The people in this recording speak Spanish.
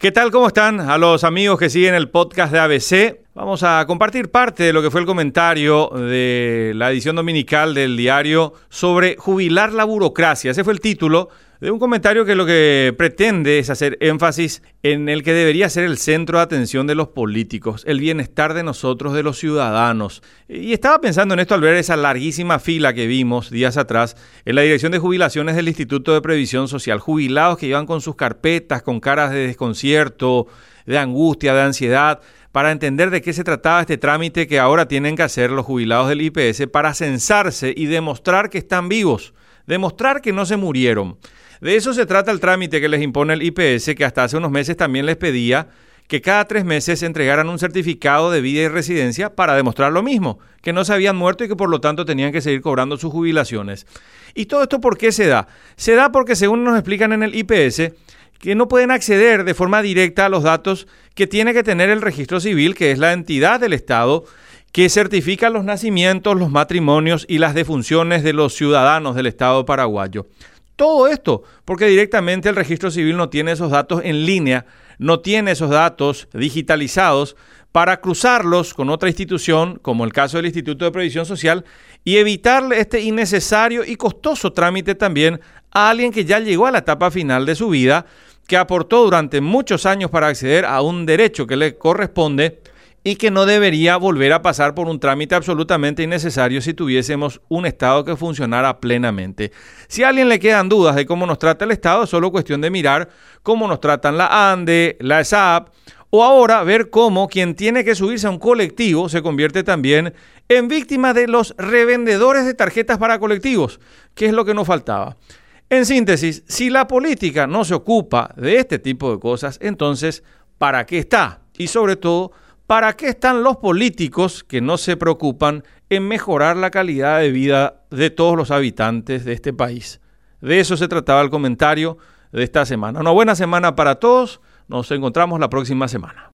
¿Qué tal? ¿Cómo están? A los amigos que siguen el podcast de ABC, vamos a compartir parte de lo que fue el comentario de la edición dominical del diario sobre jubilar la burocracia. Ese fue el título de un comentario que lo que pretende es hacer énfasis en el que debería ser el centro de atención de los políticos, el bienestar de nosotros, de los ciudadanos. Y estaba pensando en esto al ver esa larguísima fila que vimos días atrás en la dirección de jubilaciones del Instituto de Previsión Social, jubilados que iban con sus carpetas, con caras de desconcierto, de angustia, de ansiedad, para entender de qué se trataba este trámite que ahora tienen que hacer los jubilados del IPS para censarse y demostrar que están vivos, demostrar que no se murieron. De eso se trata el trámite que les impone el IPS, que hasta hace unos meses también les pedía que cada tres meses entregaran un certificado de vida y residencia para demostrar lo mismo, que no se habían muerto y que por lo tanto tenían que seguir cobrando sus jubilaciones. ¿Y todo esto por qué se da? Se da porque según nos explican en el IPS, que no pueden acceder de forma directa a los datos que tiene que tener el registro civil, que es la entidad del Estado que certifica los nacimientos, los matrimonios y las defunciones de los ciudadanos del Estado paraguayo. Todo esto porque directamente el registro civil no tiene esos datos en línea, no tiene esos datos digitalizados para cruzarlos con otra institución, como el caso del Instituto de Previsión Social, y evitarle este innecesario y costoso trámite también a alguien que ya llegó a la etapa final de su vida, que aportó durante muchos años para acceder a un derecho que le corresponde y que no debería volver a pasar por un trámite absolutamente innecesario si tuviésemos un Estado que funcionara plenamente. Si a alguien le quedan dudas de cómo nos trata el Estado, es solo cuestión de mirar cómo nos tratan la ANDE, la ESAP, o ahora ver cómo quien tiene que subirse a un colectivo se convierte también en víctima de los revendedores de tarjetas para colectivos, que es lo que nos faltaba. En síntesis, si la política no se ocupa de este tipo de cosas, entonces, ¿para qué está? Y sobre todo, ¿Para qué están los políticos que no se preocupan en mejorar la calidad de vida de todos los habitantes de este país? De eso se trataba el comentario de esta semana. Una buena semana para todos. Nos encontramos la próxima semana.